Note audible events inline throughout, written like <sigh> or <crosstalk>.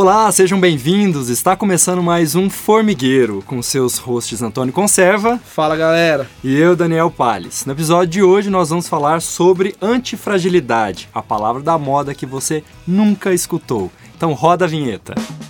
Olá, sejam bem-vindos. Está começando mais um Formigueiro com seus hosts Antônio Conserva. Fala, galera. E eu, Daniel Palles. No episódio de hoje nós vamos falar sobre antifragilidade, a palavra da moda que você nunca escutou. Então roda a vinheta. Formigueiro!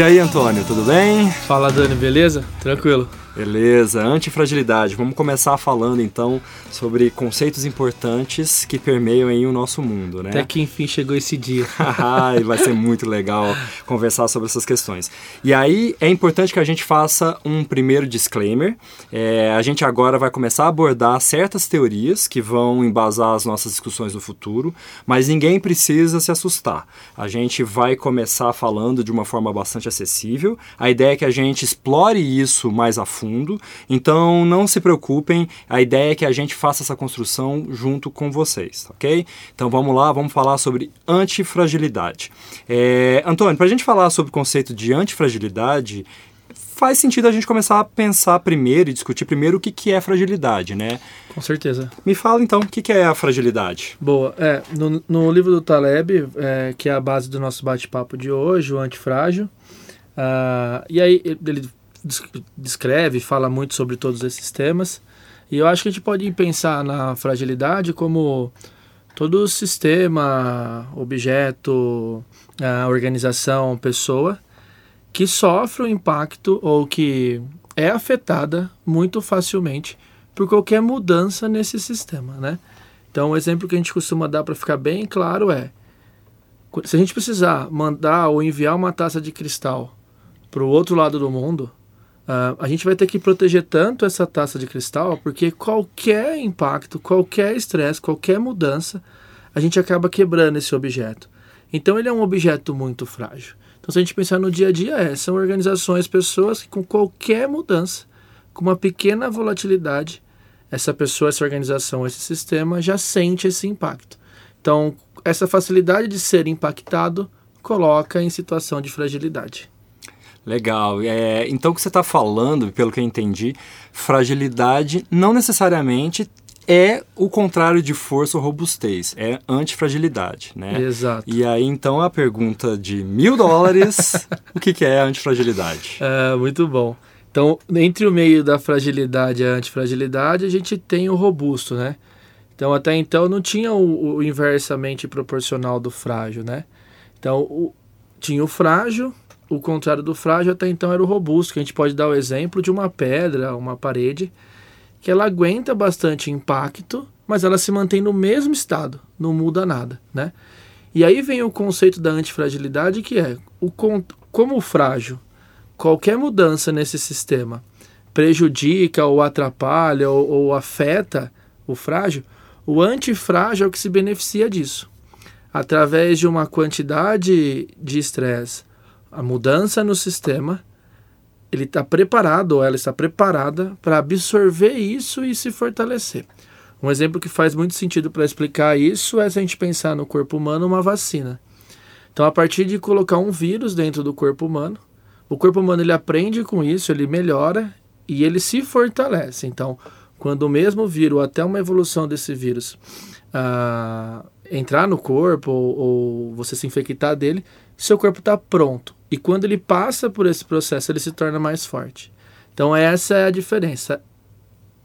E aí, Antônio, tudo bem? Fala, Dani, beleza? Tranquilo. Beleza, antifragilidade. Vamos começar falando então sobre conceitos importantes que permeiam aí o nosso mundo, né? Até que enfim chegou esse dia. <laughs> e vai ser muito legal conversar sobre essas questões. E aí é importante que a gente faça um primeiro disclaimer. É, a gente agora vai começar a abordar certas teorias que vão embasar as nossas discussões no futuro, mas ninguém precisa se assustar. A gente vai começar falando de uma forma bastante acessível. A ideia é que a gente explore isso mais a fundo fundo. Então não se preocupem, a ideia é que a gente faça essa construção junto com vocês, ok? Então vamos lá, vamos falar sobre antifragilidade. É, Antônio, para a gente falar sobre o conceito de antifragilidade, faz sentido a gente começar a pensar primeiro e discutir primeiro o que, que é fragilidade, né? Com certeza. Me fala então o que, que é a fragilidade. Boa. É, no, no livro do Taleb, é, que é a base do nosso bate-papo de hoje, o Antifrágil, uh, e aí ele descreve, fala muito sobre todos esses temas. E eu acho que a gente pode pensar na fragilidade como todo sistema, objeto, organização, pessoa que sofre o um impacto ou que é afetada muito facilmente por qualquer mudança nesse sistema, né? Então, o exemplo que a gente costuma dar para ficar bem claro é: se a gente precisar mandar ou enviar uma taça de cristal para o outro lado do mundo, Uh, a gente vai ter que proteger tanto essa taça de cristal, porque qualquer impacto, qualquer estresse, qualquer mudança, a gente acaba quebrando esse objeto. Então ele é um objeto muito frágil. Então se a gente pensar no dia a dia, é, são organizações, pessoas que com qualquer mudança, com uma pequena volatilidade, essa pessoa, essa organização, esse sistema já sente esse impacto. Então essa facilidade de ser impactado coloca em situação de fragilidade. Legal. É, então, o que você está falando, pelo que eu entendi, fragilidade não necessariamente é o contrário de força ou robustez, é antifragilidade, né? Exato. E aí, então, a pergunta de mil dólares, <laughs> o que, que é antifragilidade? É, muito bom. Então, entre o meio da fragilidade e a antifragilidade, a gente tem o robusto, né? Então, até então, não tinha o, o inversamente proporcional do frágil, né? Então, o, tinha o frágil, o contrário do frágil até então era o robusto, que a gente pode dar o exemplo de uma pedra, uma parede, que ela aguenta bastante impacto, mas ela se mantém no mesmo estado, não muda nada, né? E aí vem o conceito da antifragilidade, que é o como o frágil, qualquer mudança nesse sistema prejudica ou atrapalha ou, ou afeta o frágil, o antifrágil é o que se beneficia disso. Através de uma quantidade de estresse a mudança no sistema, ele está preparado ou ela está preparada para absorver isso e se fortalecer. Um exemplo que faz muito sentido para explicar isso é se a gente pensar no corpo humano uma vacina. Então, a partir de colocar um vírus dentro do corpo humano, o corpo humano ele aprende com isso, ele melhora e ele se fortalece. Então, quando o mesmo vírus, até uma evolução desse vírus, ah, entrar no corpo ou, ou você se infectar dele, seu corpo está pronto. E quando ele passa por esse processo, ele se torna mais forte. Então, essa é a diferença.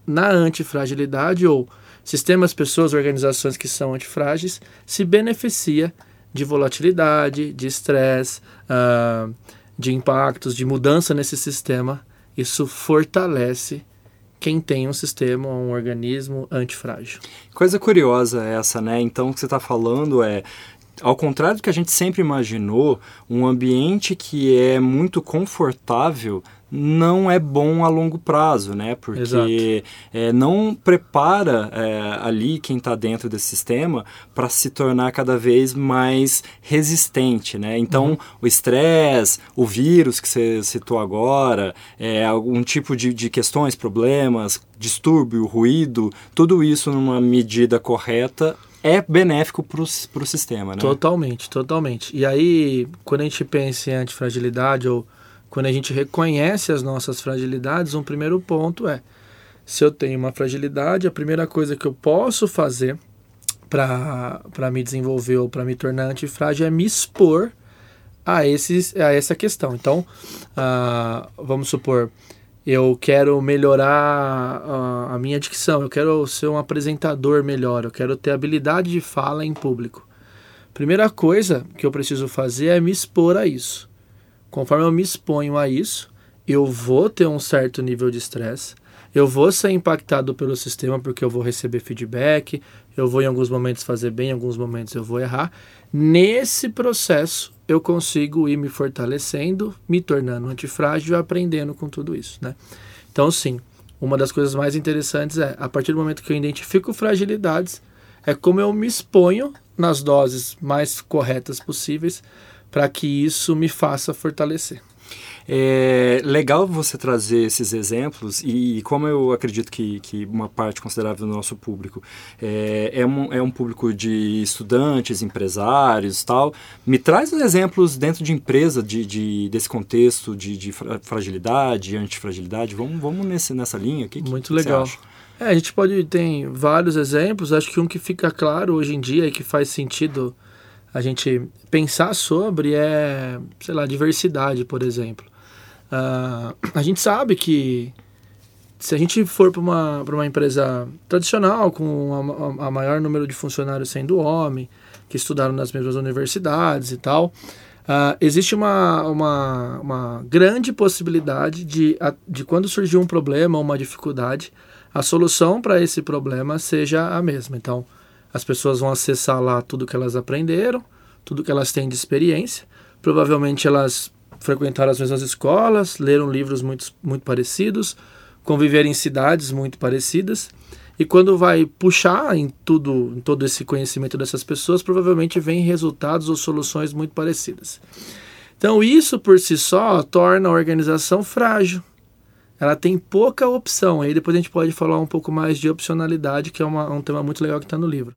Na antifragilidade, ou sistemas, pessoas, organizações que são antifrágeis, se beneficia de volatilidade, de estresse, uh, de impactos, de mudança nesse sistema. Isso fortalece quem tem um sistema, um organismo antifrágil. Coisa curiosa essa, né? Então, o que você está falando é ao contrário do que a gente sempre imaginou, um ambiente que é muito confortável não é bom a longo prazo, né? Porque é, não prepara é, ali quem está dentro desse sistema para se tornar cada vez mais resistente, né? Então, uhum. o estresse, o vírus que você citou agora, é, algum tipo de, de questões, problemas, distúrbio, ruído, tudo isso numa medida correta é benéfico para o sistema, né? Totalmente, totalmente. E aí, quando a gente pensa em antifragilidade ou quando a gente reconhece as nossas fragilidades, um primeiro ponto é: se eu tenho uma fragilidade, a primeira coisa que eu posso fazer para me desenvolver ou para me tornar antifrágil é me expor a, esses, a essa questão. Então, uh, vamos supor, eu quero melhorar a, a minha dicção, eu quero ser um apresentador melhor, eu quero ter habilidade de fala em público. Primeira coisa que eu preciso fazer é me expor a isso. Conforme eu me exponho a isso, eu vou ter um certo nível de estresse, eu vou ser impactado pelo sistema porque eu vou receber feedback, eu vou em alguns momentos fazer bem, em alguns momentos eu vou errar. Nesse processo, eu consigo ir me fortalecendo, me tornando antifrágil aprendendo com tudo isso, né? Então, sim, uma das coisas mais interessantes é, a partir do momento que eu identifico fragilidades, é como eu me exponho nas doses mais corretas possíveis para que isso me faça fortalecer. É legal você trazer esses exemplos e, como eu acredito que, que uma parte considerável do nosso público é, é, um, é um público de estudantes, empresários tal, me traz exemplos dentro de empresa de, de desse contexto de, de fragilidade, antifragilidade. Vamos, vamos nesse, nessa linha aqui. Muito que legal. É, a gente pode tem vários exemplos. Acho que um que fica claro hoje em dia e que faz sentido a gente pensar sobre é, sei lá, diversidade, por exemplo. Uh, a gente sabe que se a gente for para uma, uma empresa tradicional, com a, a, maior número de funcionários sendo homem, que estudaram nas mesmas universidades e tal, uh, existe uma, uma, uma grande possibilidade de, de quando surgir um problema ou uma dificuldade, a solução para esse problema seja a mesma. Então, as pessoas vão acessar lá tudo que elas aprenderam, tudo que elas têm de experiência, provavelmente elas frequentaram as mesmas escolas, leram livros muito, muito parecidos, conviveram em cidades muito parecidas. E quando vai puxar em tudo, em todo esse conhecimento dessas pessoas, provavelmente vem resultados ou soluções muito parecidas. Então, isso por si só torna a organização frágil. Ela tem pouca opção. Aí depois a gente pode falar um pouco mais de opcionalidade, que é uma, um tema muito legal que está no livro.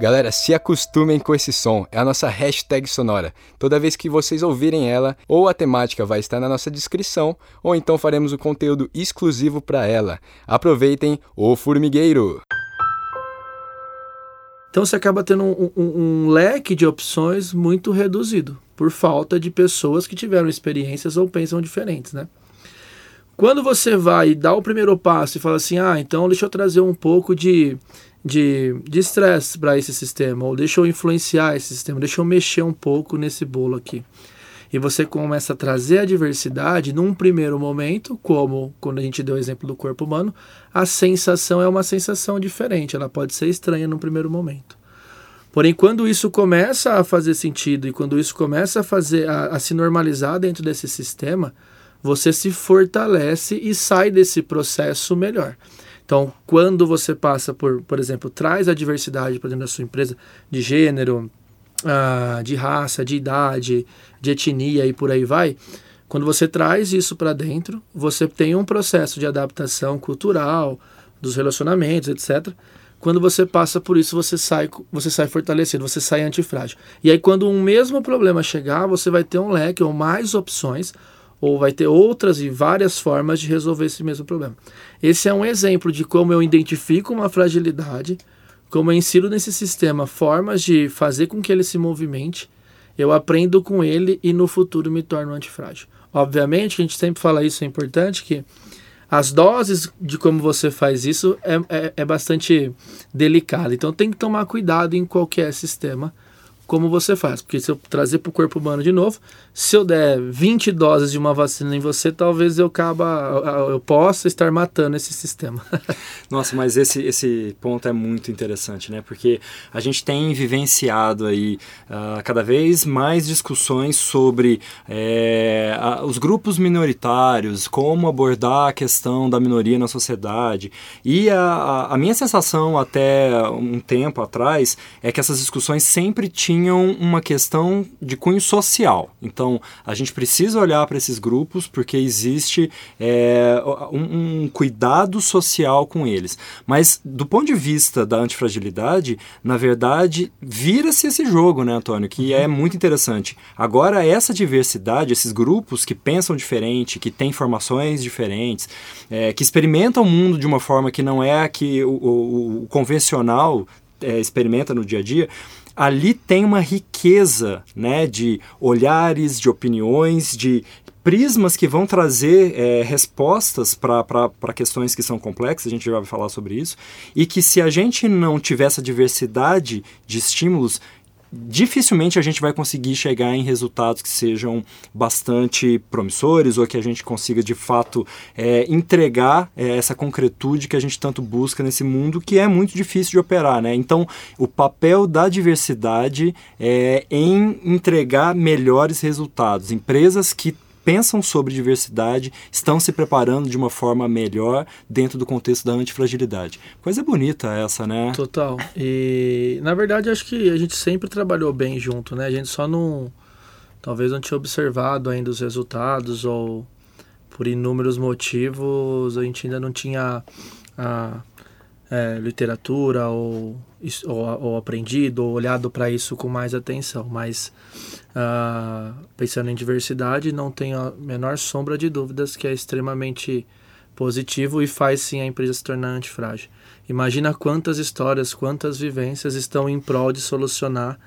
Galera, se acostumem com esse som, é a nossa hashtag sonora. Toda vez que vocês ouvirem ela, ou a temática vai estar na nossa descrição, ou então faremos o conteúdo exclusivo para ela. Aproveitem o formigueiro! Então você acaba tendo um, um, um, leque de opções muito reduzido, por falta de pessoas que tiveram experiências ou pensam diferentes, né? Quando você vai dar o primeiro passo e fala assim, ah, então deixa eu trazer um pouco de de estresse para esse sistema, ou deixa eu influenciar esse sistema, deixa eu mexer um pouco nesse bolo aqui. E você começa a trazer a diversidade num primeiro momento, como quando a gente deu o exemplo do corpo humano, a sensação é uma sensação diferente, ela pode ser estranha num primeiro momento. Porém, quando isso começa a fazer sentido e quando isso começa a fazer a, a se normalizar dentro desse sistema, você se fortalece e sai desse processo melhor. Então, quando você passa por, por exemplo, traz a diversidade para dentro da sua empresa de gênero, uh, de raça, de idade, de etnia e por aí vai, quando você traz isso para dentro, você tem um processo de adaptação cultural, dos relacionamentos, etc. Quando você passa por isso, você sai, você sai fortalecido, você sai antifrágil. E aí, quando um mesmo problema chegar, você vai ter um leque ou mais opções ou vai ter outras e várias formas de resolver esse mesmo problema. Esse é um exemplo de como eu identifico uma fragilidade, como eu insiro nesse sistema formas de fazer com que ele se movimente, eu aprendo com ele e no futuro me torno antifrágil. Obviamente, a gente sempre fala isso, é importante que as doses de como você faz isso é, é, é bastante delicado. Então tem que tomar cuidado em qualquer sistema como você faz. Porque se eu trazer para o corpo humano de novo, se eu der 20 doses de uma vacina em você, talvez eu acaba, eu possa estar matando esse sistema. <laughs> Nossa, mas esse, esse ponto é muito interessante, né? Porque a gente tem vivenciado aí uh, cada vez mais discussões sobre é, a, os grupos minoritários, como abordar a questão da minoria na sociedade. E a, a minha sensação até um tempo atrás é que essas discussões sempre tinham tinham uma questão de cunho social. Então, a gente precisa olhar para esses grupos porque existe é, um, um, cuidado social com eles. Mas, do ponto de vista da antifragilidade, na verdade, vira-se esse jogo, né, Antônio? Que é muito interessante. Agora, essa diversidade, esses grupos que pensam diferente, que têm formações diferentes, é, que experimentam o mundo de uma forma que não é a que o, o, o convencional é, experimenta no dia a dia, ali tem uma riqueza né, de olhares, de opiniões, de prismas que vão trazer é, respostas para questões que são complexas, a gente já vai falar sobre isso, e que se a gente não tiver essa diversidade de estímulos, dificilmente a gente vai conseguir chegar em resultados que sejam bastante promissores ou que a gente consiga de fato é, entregar é, essa concretude que a gente tanto busca nesse mundo que é muito difícil de operar, né? Então, o papel da diversidade é em entregar melhores resultados. Empresas que pensam sobre diversidade estão se preparando de uma forma melhor dentro do contexto da antifragilidade. Coisa bonita essa, né? Total. E na verdade acho que a gente sempre trabalhou bem junto, né? A gente só não talvez não tinha observado ainda os resultados ou por inúmeros motivos a gente ainda não tinha a é, literatura ou, ou, ou, aprendido ou olhado para isso com mais atenção. Mas uh, pensando em diversidade, não tenho a menor sombra de dúvidas que é extremamente positivo e faz sim a empresa se tornar antifrágil. Imagina quantas histórias, quantas vivências estão em prol de solucionar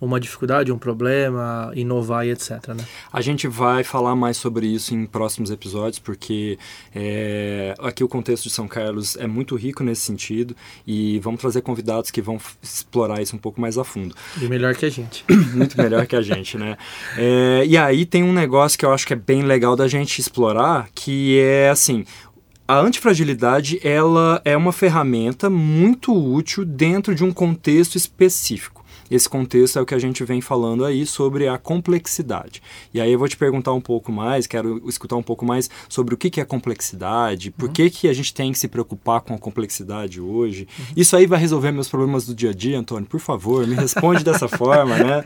uma dificuldade, um problema, inovar e etc. Né? A gente vai falar mais sobre isso em próximos episódios, porque é, aqui o contexto de São Carlos é muito rico nesse sentido e vamos trazer convidados que vão explorar isso um pouco mais a fundo. E melhor que a gente. <coughs> muito melhor que a gente, né? É, e aí tem um negócio que eu acho que é bem legal da gente explorar, que é assim, a antifragilidade ela é uma ferramenta muito útil dentro de um contexto específico. Esse contexto é o que a gente vem falando aí sobre a complexidade. E aí eu vou te perguntar um pouco mais, quero escutar um pouco mais sobre o que é complexidade, por uhum. que, que a gente tem que se preocupar com a complexidade hoje. Uhum. Isso aí vai resolver meus problemas do dia a dia, Antônio? Por favor, me responde dessa <laughs> forma, né?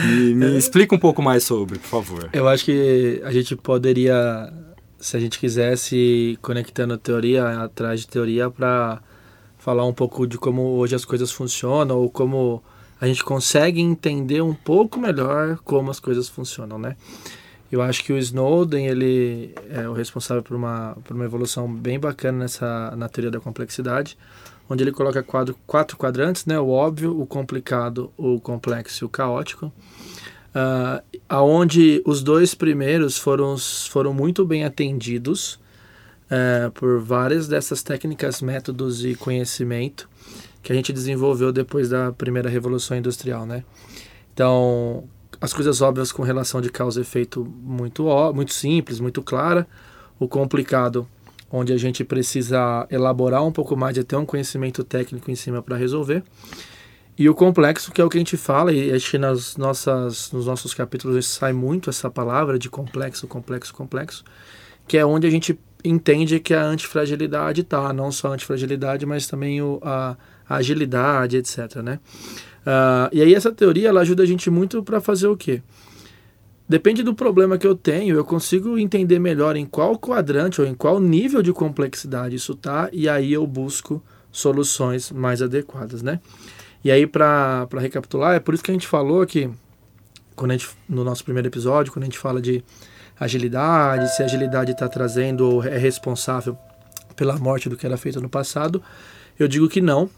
E me explica um pouco mais sobre, por favor. Eu acho que a gente poderia, se a gente quisesse, conectando teoria atrás de teoria para falar um pouco de como hoje as coisas funcionam ou como a gente consegue entender um pouco melhor como as coisas funcionam, né? Eu acho que o Snowden ele é o responsável por uma, por uma evolução bem bacana nessa na teoria da complexidade, onde ele coloca quadro, quatro quadrantes, né? O óbvio, o complicado, o complexo e o caótico. Uh, aonde os dois primeiros foram, foram muito bem atendidos uh, por várias dessas técnicas, métodos e conhecimento que a gente desenvolveu depois da primeira revolução industrial, né? Então, as coisas óbvias com relação de causa e efeito muito muito simples, muito clara. O complicado, onde a gente precisa elaborar um pouco mais e ter um conhecimento técnico em cima para resolver. E o complexo, que é o que a gente fala, e acho que nas nossas, nos nossos capítulos sai muito essa palavra de complexo, complexo, complexo, que é onde a gente entende que a antifragilidade está, não só a antifragilidade, mas também o, a, agilidade, etc. Né? Uh, e aí essa teoria ela ajuda a gente muito para fazer o quê? Depende do problema que eu tenho, eu consigo entender melhor em qual quadrante ou em qual nível de complexidade isso está, e aí eu busco soluções mais adequadas, né? E aí, para recapitular, é por isso que a gente falou que, quando a gente, no nosso primeiro episódio, quando a gente fala de agilidade, se a agilidade está trazendo ou é responsável pela morte do que era feito no passado, eu digo que não,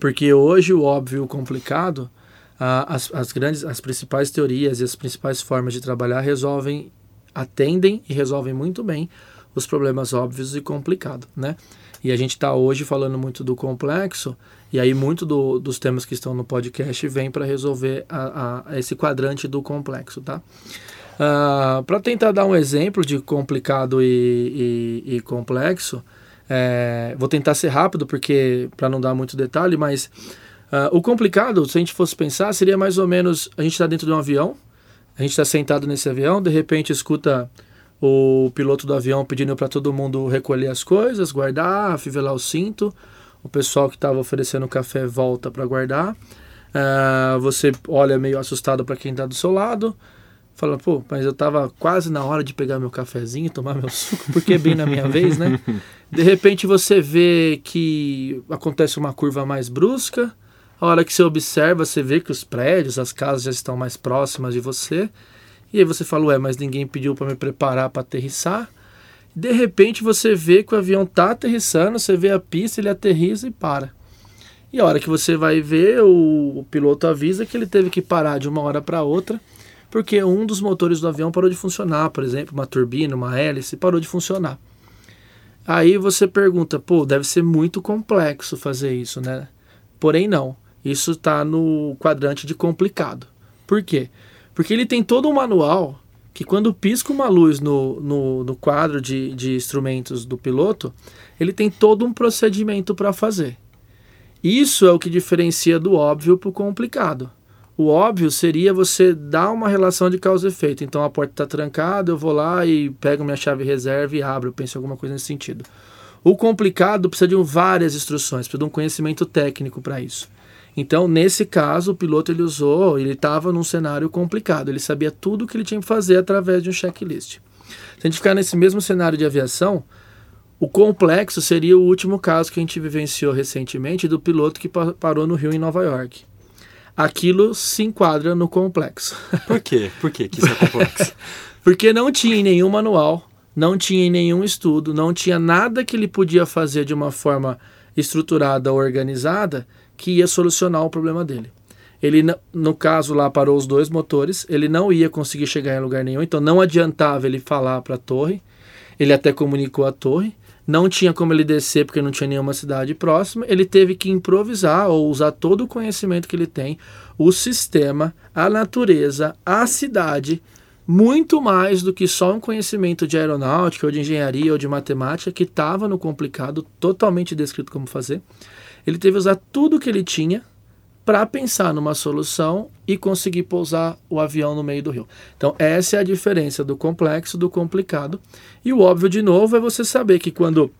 porque hoje o óbvio e o complicado, as, as grandes, as principais teorias e as principais formas de trabalhar resolvem, atendem e resolvem muito bem os problemas óbvios e complicados, né? E a gente está hoje falando muito do complexo, e aí muito do, dos temas que estão no podcast vem para resolver a, a, esse quadrante do complexo, tá? Uh, ah, para tentar dar um exemplo de complicado e, e, e complexo, é, vou tentar ser rápido porque para não dar muito detalhe, mas uh, o complicado, se a gente fosse pensar, seria mais ou menos a gente está dentro de um avião, a gente está sentado nesse avião, de repente escuta o piloto do avião pedindo para todo mundo recolher as coisas, guardar, afivelar o cinto. O pessoal que estava oferecendo café volta para guardar. Ah, você olha meio assustado para quem está do seu lado, fala, pô, mas eu estava quase na hora de pegar meu cafezinho e tomar meu suco, porque é bem na minha vez, né? <laughs> De repente você vê que acontece uma curva mais brusca, a hora que você observa, você vê que os prédios, as casas já estão mais próximas de você, e aí você fala, ué, mas ninguém pediu para me preparar para aterrissar. De repente você vê que o avião tá aterrissando, você vê a pista, ele aterriza e para. E a hora que você vai ver, o, o piloto avisa que ele teve que parar de uma hora para outra, porque um dos motores do avião parou de funcionar, por exemplo, uma turbina, uma hélice, parou de funcionar. Aí você pergunta, pô, deve ser muito complexo fazer isso, né? Porém, não. Isso está no quadrante de complicado. Por quê? Porque ele tem todo um manual que quando pisca uma luz no, no, no quadro de, de instrumentos do piloto, ele tem todo um procedimento para fazer. Isso é o que diferencia do óbvio para o complicado. O óbvio seria você dar uma relação de causa e efeito. Então a porta está trancada, eu vou lá e pego minha chave reserva e abro. Eu penso em alguma coisa nesse sentido. O complicado precisa de várias instruções, precisa de um conhecimento técnico para isso. Então, nesse caso, o piloto ele usou, ele estava num cenário complicado, ele sabia tudo o que ele tinha que fazer através de um checklist. Se a gente ficar nesse mesmo cenário de aviação, o complexo seria o último caso que a gente vivenciou recentemente do piloto que parou no Rio em Nova York. Aquilo se enquadra no complexo. <laughs> Por quê? Por quê que isso é complexo? <laughs> Porque não tinha nenhum manual, não tinha nenhum estudo, não tinha nada que ele podia fazer de uma forma estruturada, organizada, que ia solucionar o problema dele. Ele, no caso lá, parou os dois motores, ele não ia conseguir chegar em lugar nenhum, então não adiantava ele falar para a torre. Ele até comunicou a torre, não tinha como ele descer porque não tinha nenhuma cidade próxima. Ele teve que improvisar ou usar todo o conhecimento que ele tem, o sistema, a natureza, a cidade, muito mais do que só um conhecimento de aeronáutica ou de engenharia ou de matemática que estava no complicado, totalmente descrito como fazer. Ele teve que usar tudo que ele tinha para pensar numa solução e conseguir pousar o avião no meio do rio. Então, essa é a diferença do complexo do complicado. E o óbvio, de novo, é você saber que quando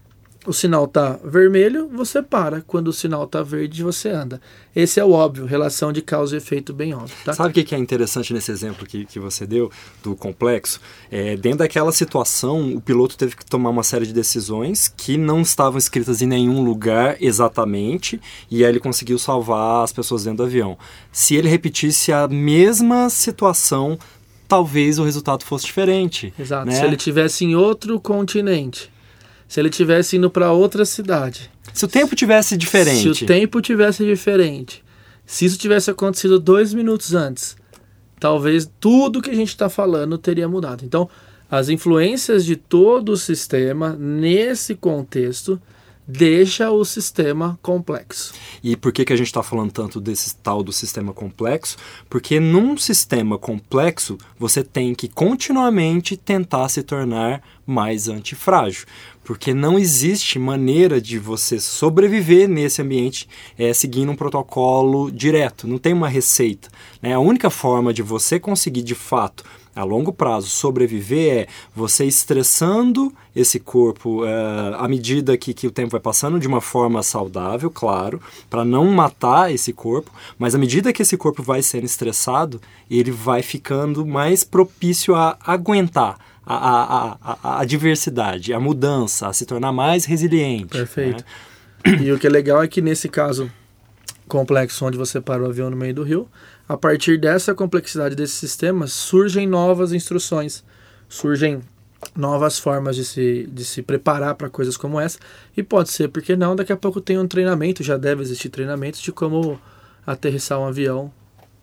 o sinal está vermelho, você para. Quando o sinal está verde, você anda. Esse é o óbvio, relação de causa e efeito bem óbvio. Tá? Sabe o que é interessante nesse exemplo que, que você deu, do complexo? É, dentro daquela situação, o piloto teve que tomar uma série de decisões que não estavam escritas em nenhum lugar exatamente, e aí ele conseguiu salvar as pessoas dentro do avião. Se ele repetisse a mesma situação, talvez o resultado fosse diferente. Exato. Né? Se ele tivesse em outro continente se ele tivesse indo para outra cidade. Se o tempo tivesse diferente. Se o tempo tivesse diferente. Se isso tivesse acontecido dois minutos antes, talvez tudo que a gente está falando teria mudado. Então, as influências de todo o sistema nesse contexto deixa o sistema complexo. E por que, que a gente está falando tanto desse tal do sistema complexo? Porque num sistema complexo você tem que continuamente tentar se tornar mais antifrágil. Porque não existe maneira de você sobreviver nesse ambiente é, seguindo um protocolo direto, não tem uma receita. Né? A única forma de você conseguir de fato a longo prazo sobreviver é você estressando esse corpo é, à medida que, que o tempo vai passando de uma forma saudável, claro, para não matar esse corpo, mas à medida que esse corpo vai sendo estressado, ele vai ficando mais propício a aguentar. A, a, a, a diversidade, a mudança, a se tornar mais resiliente. Perfeito. Né? E o que é legal é que nesse caso complexo onde você para o avião no meio do rio, a partir dessa complexidade desse sistema, surgem novas instruções, surgem novas formas de se, de se preparar para coisas como essa. E pode ser, porque não, daqui a pouco tem um treinamento, já deve existir treinamentos de como aterrissar um avião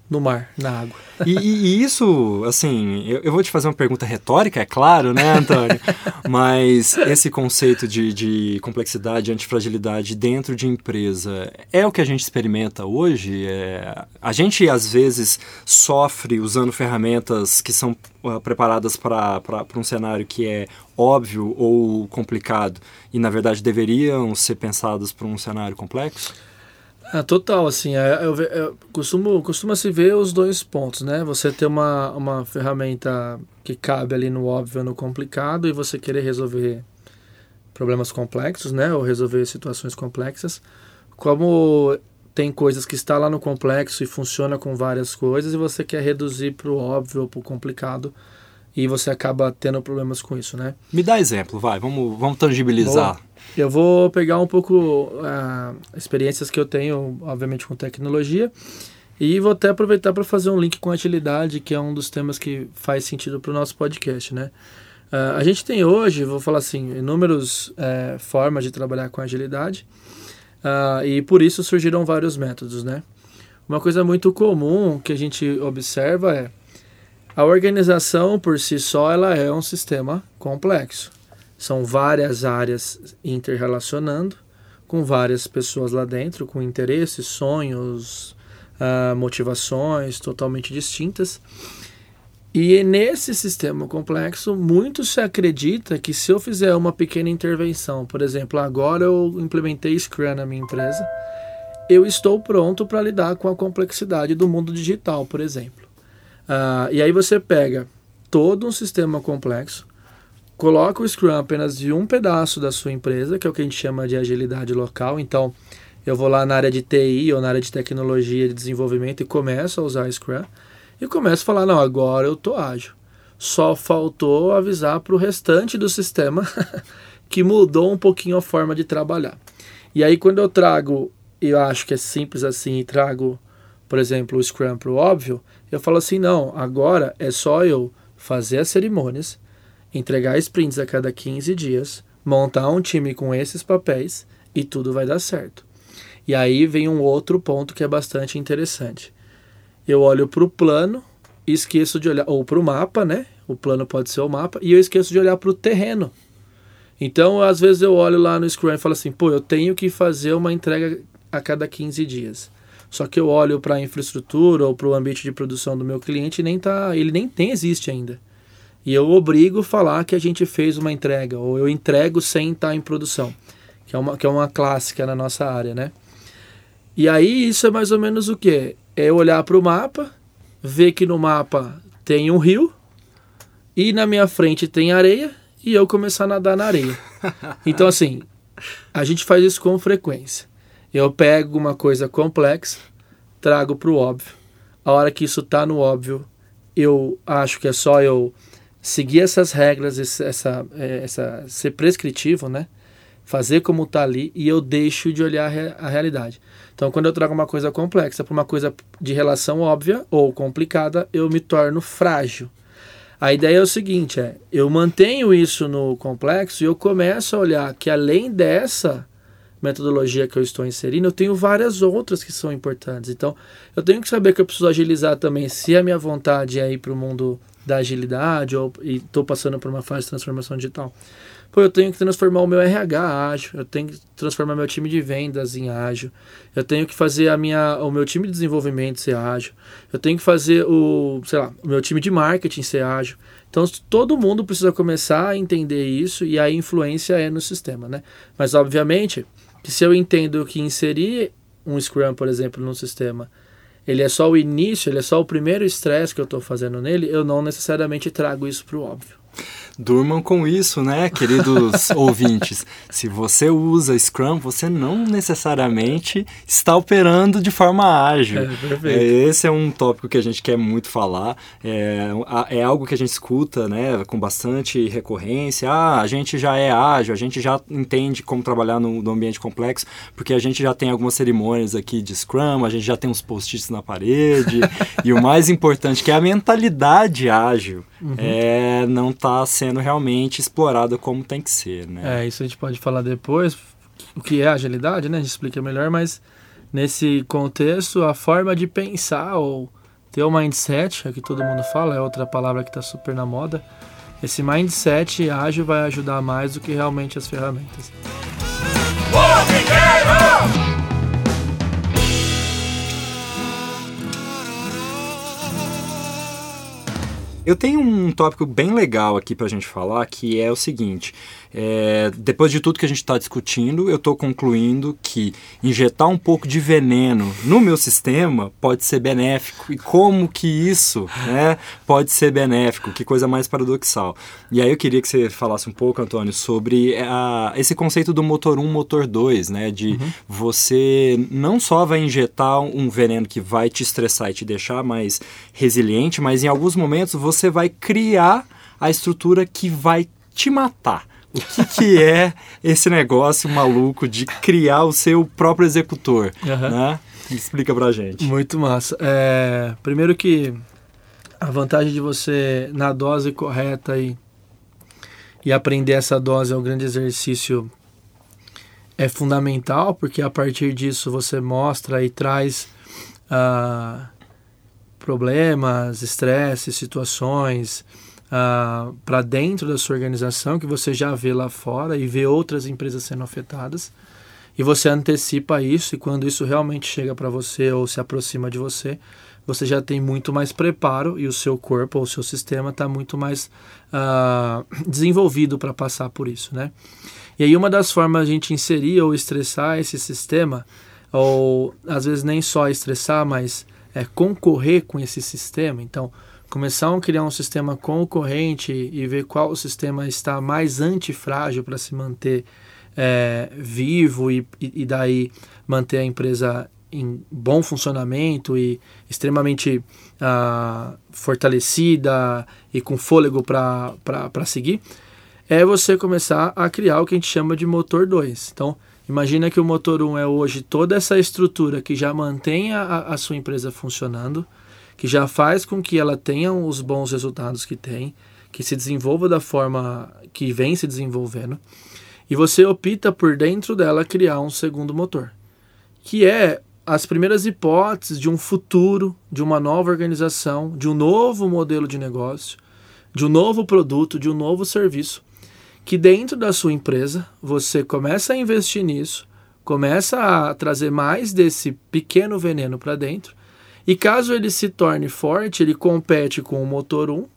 no mar, na água. E, e isso, assim, eu, eu, vou te fazer uma pergunta retórica, é claro, né, Antônio? <laughs> Mas esse conceito de, de complexidade antifragilidade dentro de empresa é o que a gente experimenta hoje? É, a gente, às vezes, sofre usando ferramentas que são uh, preparadas para um cenário que é óbvio ou complicado e, na verdade, deveriam ser pensadas para um cenário complexo? Ah, total, assim, é, eu, eu, eu costumo, costuma se ver os dois pontos, né? Você ter uma, uma ferramenta que cabe ali no óbvio no complicado e você querer resolver problemas complexos, né? Ou resolver situações complexas. Como tem coisas que está lá no complexo e funciona com várias coisas e você quer reduzir para o óbvio ou para o complicado e você acaba tendo problemas com isso, né? Me dá exemplo, vai, vamos, vamos tangibilizar. Boa. Eu vou pegar um pouco uh, experiências que eu tenho, obviamente, com tecnologia e vou até aproveitar para fazer um link com agilidade, que é um dos temas que faz sentido para o nosso podcast, né? Uh, a gente tem hoje, vou falar assim, inúmeras uh, formas de trabalhar com agilidade uh, e por isso surgiram vários métodos, né? Uma coisa muito comum que a gente observa é a organização por si só ela é um sistema complexo. São várias áreas interrelacionando com várias pessoas lá dentro, com interesses, sonhos, uh, motivações totalmente distintas. E nesse sistema complexo, muito se acredita que se eu fizer uma pequena intervenção, por exemplo, agora eu implementei Scrum na minha empresa, eu estou pronto para lidar com a complexidade do mundo digital, por exemplo. Uh, e aí você pega todo um sistema complexo, coloca o Scrum apenas de um pedaço da sua empresa, que é o que a gente chama de agilidade local. Então, eu vou lá na área de TI ou na área de tecnologia de desenvolvimento e começo a usar Scrum e começo a falar, não, agora eu tô ágil. Só faltou avisar para o restante do sistema <laughs> que mudou um pouquinho a forma de trabalhar. E aí quando eu trago, eu acho que é simples assim, e trago, por exemplo, o Scrum para o óbvio, eu falo assim, não, agora é só eu fazer as cerimônias, entregar sprints a cada 15 dias, montar um time com esses papéis e tudo vai dar certo. E aí vem um outro ponto que é bastante interessante eu olho para o plano e esqueço de olhar, ou para o mapa, né? O plano pode ser o mapa, e eu esqueço de olhar para o terreno. Então, às vezes eu olho lá no Scrum e falo assim, pô, eu tenho que fazer uma entrega a cada 15 dias. Só que eu olho para a infraestrutura ou para o ambiente de produção do meu cliente e nem tá, ele nem tem existe ainda. E eu obrigo falar que a gente fez uma entrega, ou eu entrego sem estar em produção, que é uma, que é uma clássica na nossa área, né? E aí isso é mais ou menos o que? é olhar para o mapa, ver que no mapa tem um rio e na minha frente tem areia e eu começar a nadar na areia. <laughs> Então, assim, a gente faz isso com frequência. Eu pego uma coisa complexa, trago para o óbvio. A hora que isso está no óbvio, eu acho que é só eu seguir essas regras, essa, é, essa ser prescritivo, né? Fazer como está ali e eu deixo de olhar a realidade. Então, quando eu trago uma coisa complexa para uma coisa de relação óbvia ou complicada, eu me torno frágil. A ideia é o seguinte, é, eu mantenho isso no complexo e eu começo a olhar que além dessa metodologia que eu estou inserindo, eu tenho várias outras que são importantes. Então, eu tenho que saber que eu preciso agilizar também se a minha vontade é ir para o mundo da agilidade ou estou passando por uma fase de transformação digital. Pô, eu tenho que transformar o meu RH ágil, eu tenho que transformar meu time de vendas em ágil, eu tenho que fazer a minha, o meu time de desenvolvimento ser ágil, eu tenho que fazer o, sei lá, o meu time de marketing ser ágil. Então todo mundo precisa começar a entender isso e a influência é no sistema, né? Mas obviamente que se eu entendo que inserir um Scrum, por exemplo, no sistema, ele é só o início, ele é só o primeiro estresse que eu estou fazendo nele, eu não necessariamente trago isso para o óbvio. Durmam com isso, né, queridos <laughs> ouvintes? Se você usa Scrum, você não necessariamente está operando de forma ágil. É, perfeito. Esse é um tópico que a gente quer muito falar. É, é algo que a gente escuta né, com bastante recorrência. Ah, a gente já é ágil, a gente já entende como trabalhar no, no ambiente complexo, porque a gente já tem algumas cerimônias aqui de Scrum, a gente já tem uns post-its na parede. <laughs> e o mais importante, que é a mentalidade ágil, uhum. é, não está sendo realmente explorada como tem que ser, né? É, isso a gente pode falar depois, o que é agilidade, né? A gente explica melhor, mas nesse contexto, a forma de pensar ou ter o mindset, é que todo mundo fala, é outra palavra que está super na moda. Esse mindset ágil vai ajudar mais do que realmente as ferramentas. Eu tenho um tópico bem legal aqui pra gente falar, que é o seguinte: é, depois de tudo que a gente está discutindo, eu estou concluindo que injetar um pouco de veneno no meu sistema pode ser benéfico. E como que isso né, pode ser benéfico? Que coisa mais paradoxal. E aí eu queria que você falasse um pouco, Antônio, sobre a, esse conceito do motor 1, motor 2, né? De uhum. você não só vai injetar um veneno que vai te estressar e te deixar mais resiliente, mas em alguns momentos você vai criar a estrutura que vai te matar. O que, que <laughs> é esse negócio maluco de criar o seu próprio executor? Uhum. Né? Explica pra gente. Muito massa. É, primeiro que a vantagem de você, na dose correta e, e aprender essa dose é um grande exercício é fundamental, porque a partir disso você mostra e traz uh, problemas, estresse, situações, ah, para dentro da sua organização que você já vê lá fora e vê outras empresas sendo afetadas e você antecipa isso e quando isso realmente chega para você ou se aproxima de você você já tem muito mais preparo e o seu corpo ou o seu sistema está muito mais uh, <clears throat> desenvolvido para passar por isso, né? E aí uma das formas de a gente inserir ou estressar esse sistema, ou às vezes nem só estressar, mas é, concorrer com esse sistema. Então, começar a criar um sistema concorrente e ver qual o sistema está mais antifrágil para se manter é, vivo e, e, daí manter a empresa em bom funcionamento e extremamente uh, fortalecida e com fôlego para seguir, é você começar a criar o que a gente chama de motor 2. Então, imagina que o motor 1 um é hoje toda essa estrutura que já mantém a, a sua empresa funcionando, que já faz com que ela tenha os bons resultados que tem, que se desenvolva da forma que vem se desenvolvendo, e você opta por dentro dela criar um segundo motor, que é as primeiras hipóteses de um futuro, de uma nova organização, de um novo modelo de negócio, de um novo produto, de um novo serviço, que dentro da sua empresa você começa a investir nisso, começa a trazer mais desse pequeno veneno para dentro e caso ele se torne forte, ele compete com o motor 1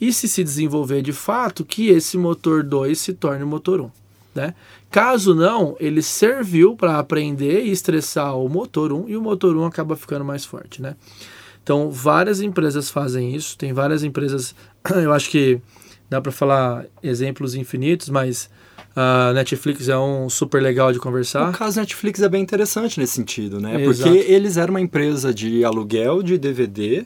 e se se desenvolver de fato, que esse motor 2 se torne o motor 1. Né? Caso não, ele serviu para aprender e estressar o motor 1 e o motor 1 acaba ficando mais forte. Né? Então, várias empresas fazem isso, tem várias empresas, <clears throat> eu acho que dá para falar exemplos infinitos, mas a Netflix é um super legal de conversar. O caso Netflix é bem interessante nesse sentido, né? Exato. Porque eles eram uma empresa de aluguel de DVD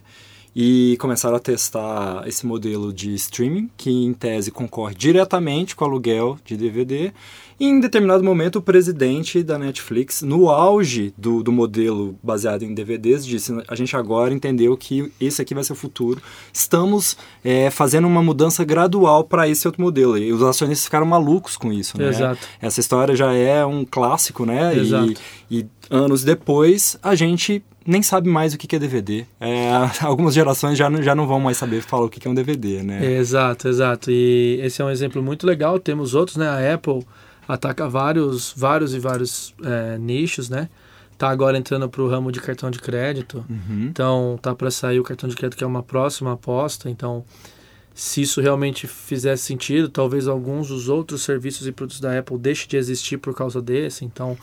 e começaram a testar esse modelo de streaming, que em tese concorre diretamente com o aluguel de DVD e em determinado momento, o presidente da Netflix, no auge do, do modelo baseado em DVDs, disse: a gente agora entendeu que esse aqui vai ser o futuro. Estamos é, fazendo uma mudança gradual para esse outro modelo. E os acionistas ficaram malucos com isso, né? Exato. Essa história já é um clássico, né? Exato. E, e anos depois, a gente nem sabe mais o que é DVD. É, <laughs> algumas gerações já não, já não vão mais saber falar o que é um DVD, né? Exato, exato. E esse é um exemplo muito legal. Temos outros, né? A Apple ataca vários, vários e vários é, nichos, né? Tá agora entrando para o ramo de cartão de crédito. Uhum. Então, tá para sair o cartão de crédito que é uma próxima aposta. Então, se isso realmente fizesse sentido, talvez alguns dos outros serviços e produtos da Apple deixem de existir por causa desse. Então,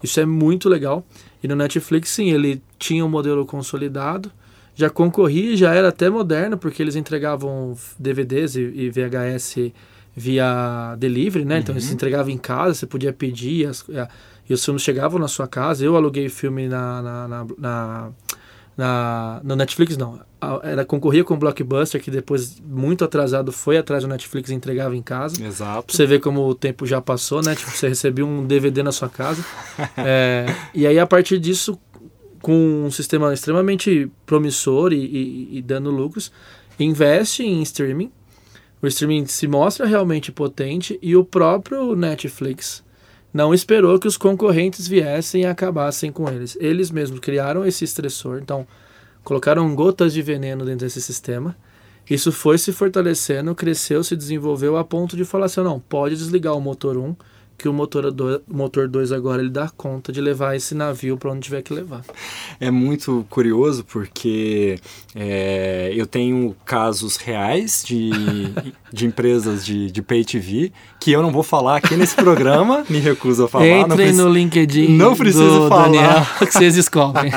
isso é muito legal. E no Netflix, sim, ele tinha um modelo consolidado, já concorria, já era até moderno, porque eles entregavam DVDs e, VHS via delivery, né? Uhum. Então eles uhum. entregavam em casa, você podia pedir as, e os filmes chegavam na sua casa. Eu aluguei filme na, na, na, na, na no Netflix, não. Era concorria com o Blockbuster, que depois, muito atrasado, foi atrás do Netflix e entregava em casa. Exato. Pra você ver como o tempo já passou, né? Tipo, você recebia um DVD na sua casa. <laughs> é, e aí, a partir disso, com um sistema extremamente promissor e, e, e dando lucros, investe em streaming o streaming se mostra realmente potente e o próprio Netflix não esperou que os concorrentes viessem e acabassem com eles. Eles mesmos criaram esse estressor, então colocaram gotas de veneno dentro desse sistema. Isso foi se fortalecendo, cresceu, se desenvolveu a ponto de falar assim: não, pode desligar o motor 1, que o motor 2 motor dois agora ele dá conta de levar esse navio para onde tiver que levar. É muito curioso porque é, eu tenho casos reais de, <laughs> de empresas de, de pay TV que eu não vou falar aqui nesse programa, me recuso a falar. Entrem no LinkedIn não preciso falar. Daniel <laughs> que vocês descobrem.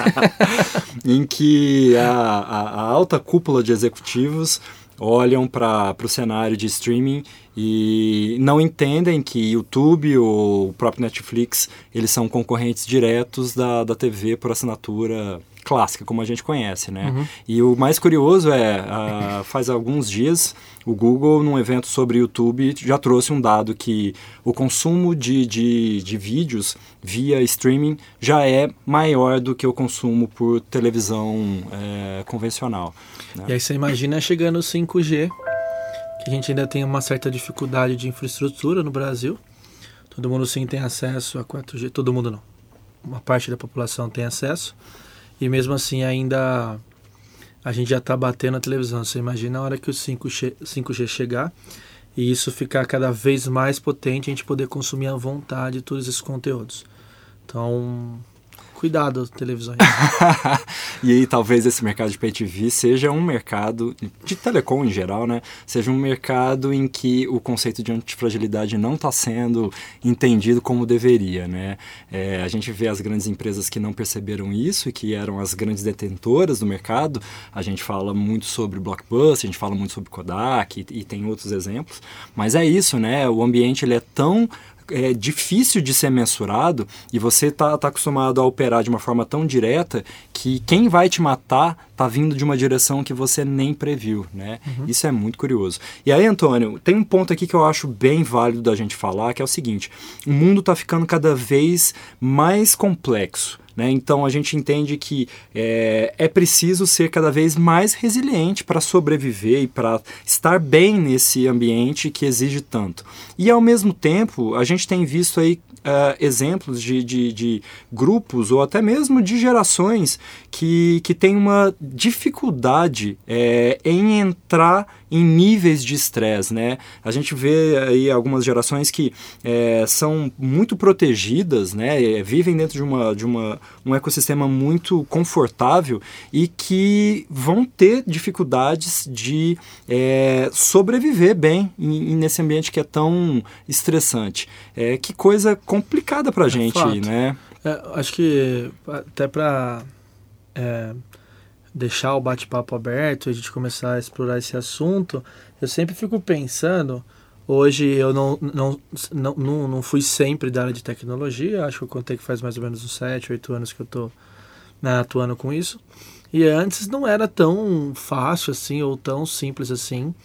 <laughs> em que a, a, a alta cúpula de executivos olham para o cenário de streaming e não entendem que YouTube ou o próprio Netflix eles são concorrentes diretos da, da TV por assinatura clássica, como a gente conhece, né? Uhum. E o mais curioso é, uh, <laughs> faz alguns dias, o Google, num evento sobre YouTube, já trouxe um dado que o consumo de, de, de vídeos via streaming já é maior do que o consumo por televisão é, convencional. Né? E aí você imagina chegando o 5G, a gente ainda tem uma certa dificuldade de infraestrutura no Brasil. Todo mundo sim tem acesso a 4G, todo mundo não. Uma parte da população tem acesso. E mesmo assim ainda a gente já está batendo a televisão. Você imagina a hora que o 5G, 5G chegar e isso ficar cada vez mais potente, a gente poder consumir à vontade todos esses conteúdos. Então, cuidado, televisões. <laughs> e aí talvez esse mercado de pay TV seja um mercado de telecom em geral, né? Seja um mercado em que o conceito de antifragilidade não está sendo entendido como deveria, né? É, a gente vê as grandes empresas que não perceberam isso e que eram as grandes detentoras do mercado. A gente fala muito sobre Blockbuster, a gente fala muito sobre Kodak e, e tem outros exemplos. Mas é isso, né? O ambiente ele é tão é difícil de ser mensurado e você tá, tá acostumado a operar de uma forma tão direta que quem vai te matar tá vindo de uma direção que você nem previu, né? Uhum. Isso é muito curioso. E aí, Antônio, tem um ponto aqui que eu acho bem válido da gente falar, que é o seguinte: o mundo está ficando cada vez mais complexo. Né? Então a gente entende que é, é preciso ser cada vez mais resiliente para sobreviver e para estar bem nesse ambiente que exige tanto. E ao mesmo tempo, a gente tem visto aí uh, exemplos de, de, de, grupos ou até mesmo de gerações que, que têm uma dificuldade é, em entrar em níveis de estresse, né? A gente vê aí algumas gerações que é, são muito protegidas, né? É, vivem dentro de, uma, de uma, um ecossistema muito confortável e que vão ter dificuldades de é, sobreviver bem em, nesse ambiente que é tão estressante. É, que coisa complicada para a é gente, fato. né? É, acho que até para é, deixar o bate-papo aberto a gente começar a explorar esse assunto, eu sempre fico pensando. Hoje eu não, não, não, não, não fui sempre da área de tecnologia, acho que eu contei que faz mais ou menos uns 7, 8 anos que eu estou né, atuando com isso. E antes não era tão fácil assim ou tão simples assim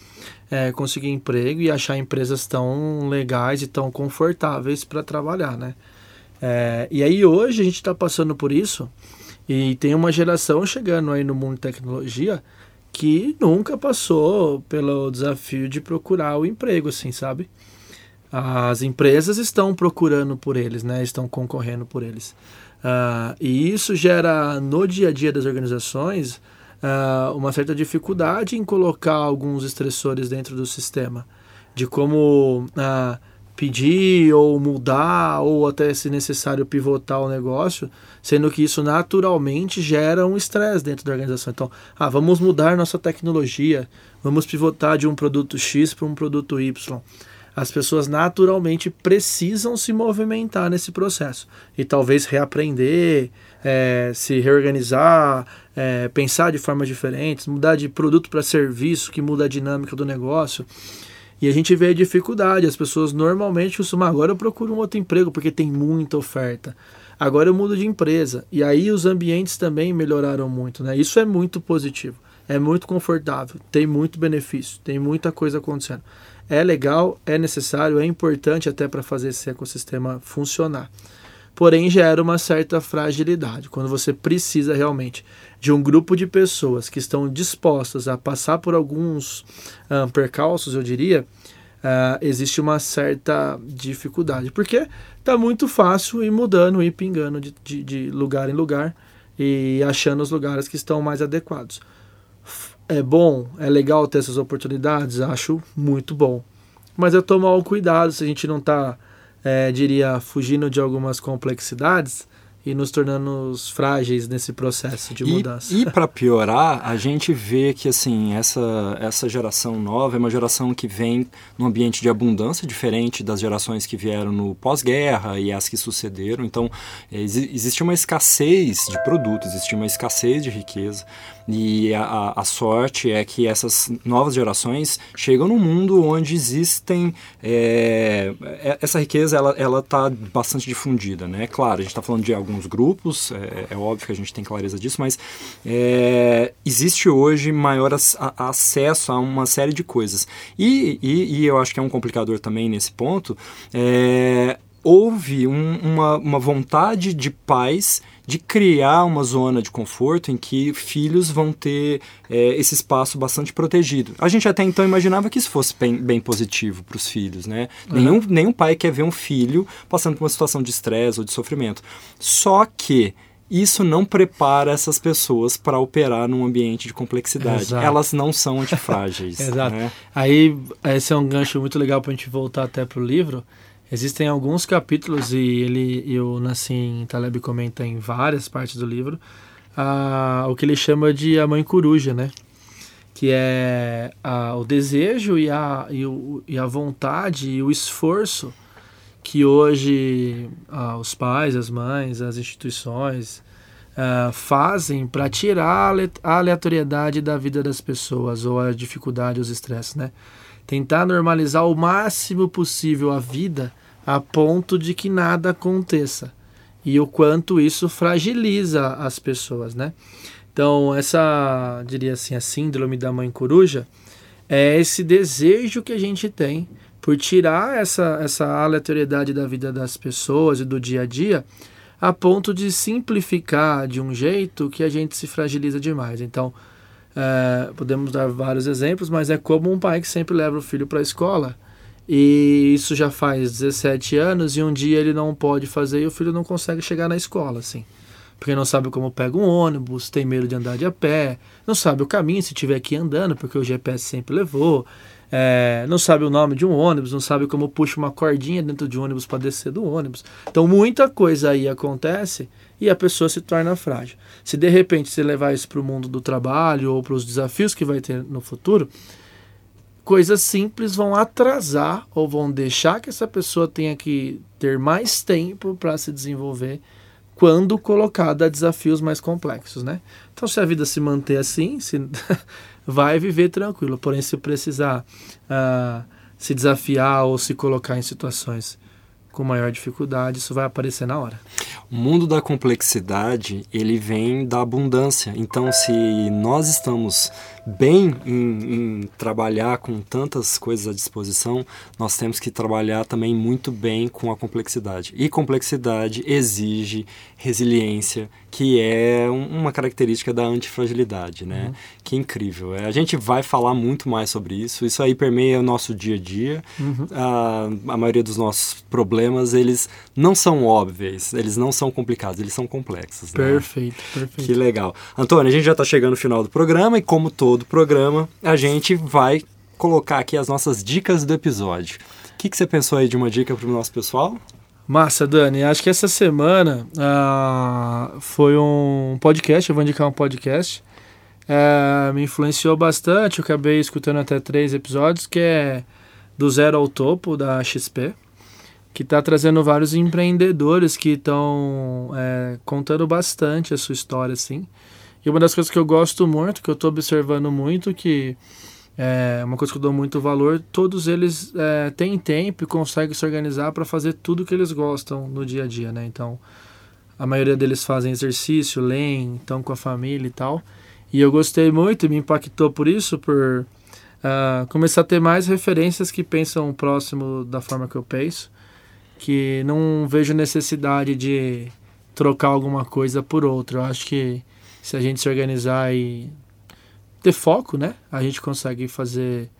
é, conseguir emprego e achar empresas tão legais e tão confortáveis para trabalhar, né? É, e aí hoje a gente está passando por isso e tem uma geração chegando aí no mundo de tecnologia que nunca passou pelo desafio de procurar o emprego, assim, sabe? As empresas estão procurando por eles, né? Estão concorrendo por eles. Uh, e isso gera no dia a dia das organizações uh, uma certa dificuldade em colocar alguns estressores dentro do sistema, de como uh, pedir ou mudar ou até se necessário pivotar o negócio, sendo que isso naturalmente gera um estresse dentro da organização. Então, ah, vamos mudar nossa tecnologia, vamos pivotar de um produto X para um produto Y. As pessoas naturalmente precisam se movimentar nesse processo e talvez reaprender, é, se reorganizar, é, pensar de formas diferentes, mudar de produto para serviço que muda a dinâmica do negócio. E a gente vê a dificuldade. As pessoas normalmente costumam, agora eu procuro um outro emprego porque tem muita oferta. Agora eu mudo de empresa. E aí os ambientes também melhoraram muito. Né? Isso é muito positivo. É muito confortável. Tem muito benefício. Tem muita coisa acontecendo. É legal, é necessário, é importante até para fazer esse ecossistema funcionar porém gera uma certa fragilidade. Quando você precisa realmente de um grupo de pessoas que estão dispostas a passar por alguns uh, percalços, eu diria, uh, existe uma certa dificuldade. Porque está muito fácil ir mudando, ir pingando de, de, de lugar em lugar e achando os lugares que estão mais adequados. É bom, é legal ter essas oportunidades? Acho muito bom. Mas é tomar o cuidado se a gente não está é, diria, fugindo de algumas complexidades e nos tornando frágeis nesse processo de mudança. E, e para piorar, a gente vê que assim essa, essa geração nova é uma geração que vem num ambiente de abundância diferente das gerações que vieram no pós-guerra e as que sucederam. Então, ex existe uma escassez de produtos, existe uma escassez de riqueza. E a, a, sorte é que essas novas gerações chegam num mundo onde existem é, essa riqueza ela ela está bastante difundida, né? Claro, a gente está falando de alguns grupos, é, é, óbvio que a gente tem clareza disso, mas é, existe hoje maior ac acesso a uma série de coisas. E, e, e, eu acho que é um complicador também nesse ponto. É, houve um, uma, uma vontade de pais de criar uma zona de conforto em que filhos vão ter é, esse espaço bastante protegido. A gente até então imaginava que isso fosse bem, bem positivo para os filhos, né? Uhum. Nenhum, nenhum pai quer ver um filho passando por uma situação de estresse ou de sofrimento. Só que isso não prepara essas pessoas para operar num ambiente de complexidade. Exato. Elas não são antifrágeis. <laughs> Exato. Né? Aí, esse é um gancho muito legal para a gente voltar até para o livro Existem alguns capítulos, e ele e o Nassim Taleb comenta em várias partes do livro, a, o que ele chama de a mãe coruja, né? Que é a, o desejo e a, e, o, e a vontade e o esforço que hoje os pais, as mães, as instituições fazem para tirar a aleatoriedade da vida das pessoas ou a dificuldade, os estresses, né? Tentar normalizar o máximo possível a vida a ponto de que nada aconteça. E o quanto isso fragiliza as pessoas, né? Então, essa, diria assim, a síndrome da mãe coruja é esse desejo que a gente tem por tirar essa, essa aleatoriedade da vida das pessoas e do dia a dia, a ponto de simplificar de um jeito que a gente se fragiliza demais. Então, é, podemos dar vários exemplos, mas é como um pai que sempre leva o filho para a escola e isso já faz 17 anos e um dia ele não pode fazer e o filho não consegue chegar na escola, assim. Porque não sabe como pega um ônibus, tem medo de andar de a pé, não sabe o caminho se tiver ir andando, porque o GPS sempre levou, é, não sabe o nome de um ônibus, não sabe como puxa uma cordinha dentro de um ônibus para descer do ônibus. Então muita coisa aí acontece e a pessoa se torna frágil. Se de repente você levar isso para o mundo do trabalho ou para os desafios que vai ter no futuro, coisas simples vão atrasar ou vão deixar que essa pessoa tenha que ter mais tempo para se desenvolver quando colocada a desafios mais complexos, né? Então, se a vida se manter assim, se <laughs> vai viver tranquilo. Porém, se precisar uh, se desafiar ou se colocar em situações com maior dificuldade, isso vai aparecer na hora. O mundo da complexidade, ele vem da abundância. Então, se nós estamos bem em, em, trabalhar com tantas coisas à disposição, nós temos que trabalhar também muito bem com a complexidade. E complexidade exige resiliência, que é um, uma característica da antifragilidade, né? Uhum. Que incrível. É, a gente vai falar muito mais sobre isso. Isso aí permeia o nosso dia a dia. Uhum. A, a maioria dos nossos problemas, eles não são óbvios, eles não são complicados, eles são complexos. Né? Perfeito, né? perfeito. Que legal. Antônio, a gente já está chegando no final do programa e como todo todo o programa, a gente vai colocar aqui as nossas dicas do episódio. O que, que você pensou aí de uma dica para o nosso pessoal? Massa, Dani. Acho que essa semana uh, foi um podcast, eu vou indicar um podcast. Uh, me influenciou bastante, eu acabei escutando até três episódios, que é Do Zero ao Topo, da XP, que está trazendo vários empreendedores que estão é, contando bastante a sua história, assim. E uma das coisas que eu gosto muito, que eu estou observando muito, que é uma coisa que eu dou muito valor, todos eles é, têm tempo e conseguem se organizar para fazer tudo que eles gostam no dia a dia, né? Então, a maioria deles fazem exercício, leem, estão com a família e tal. E eu gostei muito e me impactou por isso, por uh, começar a ter mais referências que pensam próximo da forma que eu penso, que não vejo necessidade de trocar alguma coisa por outra. Eu acho que se a gente se organizar e ter foco, né? A gente consegue fazer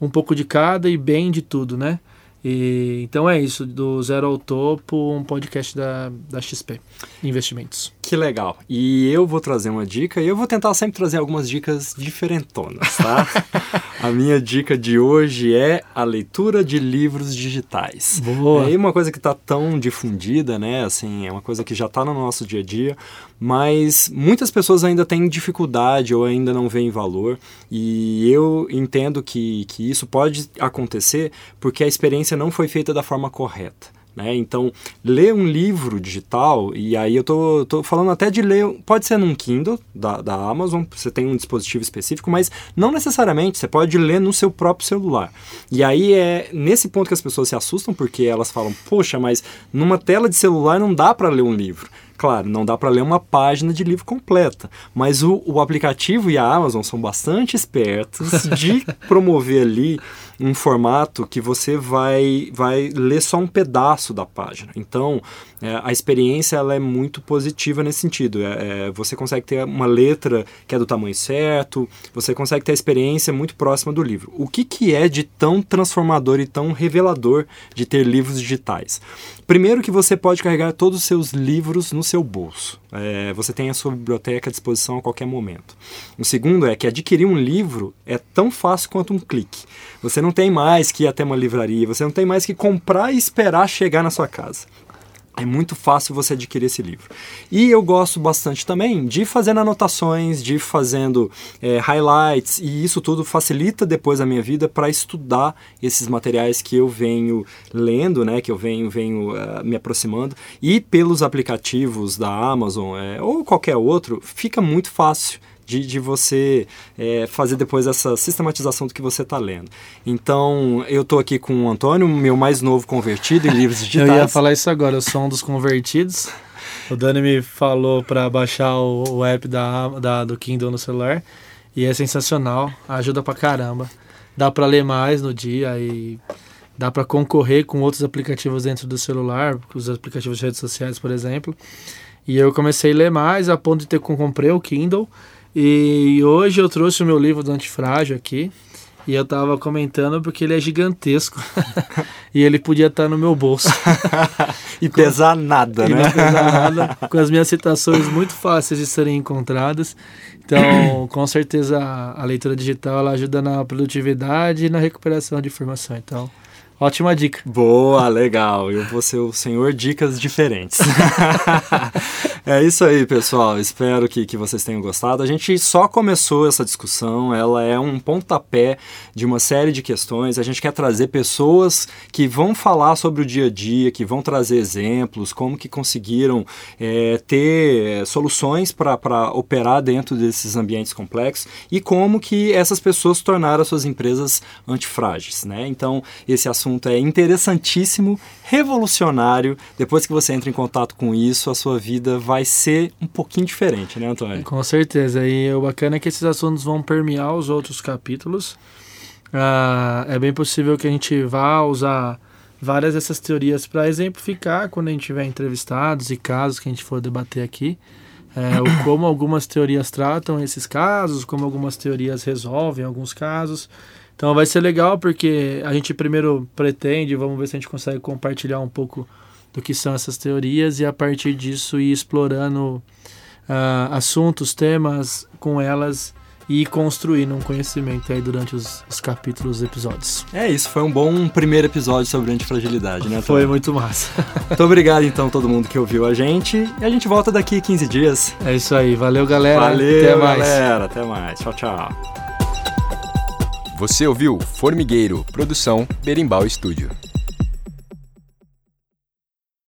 um pouco de cada e bem de tudo, né? E, então é isso, do Zero ao Topo, um podcast da, da XP Investimentos. Que legal. E eu vou trazer uma dica e eu vou tentar sempre trazer algumas dicas diferentonas, tá? <laughs> a minha dica de hoje é a leitura de livros digitais. Boa. É uma coisa que está tão difundida, né? Assim, é uma coisa que já está no nosso dia a dia, mas muitas pessoas ainda têm dificuldade ou ainda não veem valor. E eu entendo que, que isso pode acontecer porque a experiência não foi feita da forma correta. Né? Então, ler um livro digital, e aí eu tô, falando até de ler, pode ser num Kindle da, da Amazon, você tem um dispositivo específico, mas não necessariamente, você pode ler no seu próprio celular. E aí é nesse ponto que as pessoas se assustam, porque elas falam, poxa, mas numa tela de celular não dá para ler um livro. Claro, não dá para ler uma página de livro completa, mas o, o aplicativo e a Amazon são bastante espertos de promover ali um formato que você vai, vai ler só um pedaço da página. Então, é, a experiência ela é muito positiva nesse sentido. É, é, você consegue ter uma letra que é do tamanho certo, você consegue ter a experiência muito próxima do livro. O que, que é de tão transformador e tão revelador de ter livros digitais? Primeiro que você pode carregar todos os seus livros no seu bolso. É, você tem a sua biblioteca à disposição a qualquer momento. O segundo é que adquirir um livro é tão fácil quanto um clique. Você não tem mais que ir até uma livraria, você não tem mais que comprar e esperar chegar na sua casa é muito fácil você adquirir esse livro. E eu gosto bastante também de fazendo anotações, de fazendo é, highlights, e isso tudo facilita depois a minha vida para estudar esses materiais que eu venho lendo, né, que eu venho, venho uh, me aproximando. E pelos aplicativos da Amazon é, ou qualquer outro, fica muito fácil de, de você é, fazer depois essa sistematização do que você está lendo. Então, eu estou aqui com o Antônio, meu mais novo convertido em livros digitais. <laughs> eu ia falar isso agora, eu sou um dos convertidos. O Dani me falou para baixar o, o app da, da, do Kindle no celular e é sensacional, ajuda pra caramba. Dá para ler mais no dia e dá para concorrer com outros aplicativos dentro do celular, os aplicativos de redes sociais, por exemplo. E eu comecei a ler mais a ponto de ter comprei o Kindle e hoje eu trouxe o meu livro do Antifrágil aqui. E eu tava comentando porque ele é gigantesco. <laughs> e ele podia estar no meu bolso. <laughs> e pesar nada, e né? não pesar <laughs> nada. Com as minhas citações muito fáceis de serem encontradas. Então, <coughs> com certeza, a leitura digital ela ajuda na produtividade e na recuperação de informação. Então, Ótima dica. Boa, legal. Eu vou ser o senhor dicas diferentes. É isso aí, pessoal. Espero que, que vocês tenham gostado. A gente só começou essa discussão, ela é um pontapé de uma série de questões. A gente quer trazer pessoas que vão falar sobre o dia a dia, que vão trazer exemplos, como que conseguiram é, ter soluções para operar dentro desses ambientes complexos e como que essas pessoas tornaram as suas empresas antifrágeis. Né? Então, esse assunto assunto é interessantíssimo, revolucionário. Depois que você entra em contato com isso, a sua vida vai ser um pouquinho diferente, né, Antônio? Com certeza. E o bacana é que esses assuntos vão permear os outros capítulos. Ah, é bem possível que a gente vá usar várias dessas teorias para exemplificar quando a gente tiver entrevistados e casos que a gente for debater aqui. É, o <coughs> como algumas teorias tratam esses casos, como algumas teorias resolvem alguns casos. Então vai ser legal porque a gente primeiro pretende, vamos ver se a gente consegue compartilhar um pouco do que são essas teorias e a partir disso ir explorando uh, assuntos, temas com elas e construindo um conhecimento aí durante os, os capítulos, os episódios. É isso, foi um bom primeiro episódio sobre antifragilidade, né? Foi muito massa. <laughs> muito obrigado então todo mundo que ouviu a gente e a gente volta daqui 15 dias. É isso aí, valeu galera. Valeu, até mais. galera, até mais. Tchau, tchau. Você ouviu Formigueiro, produção Berimbau Estúdio.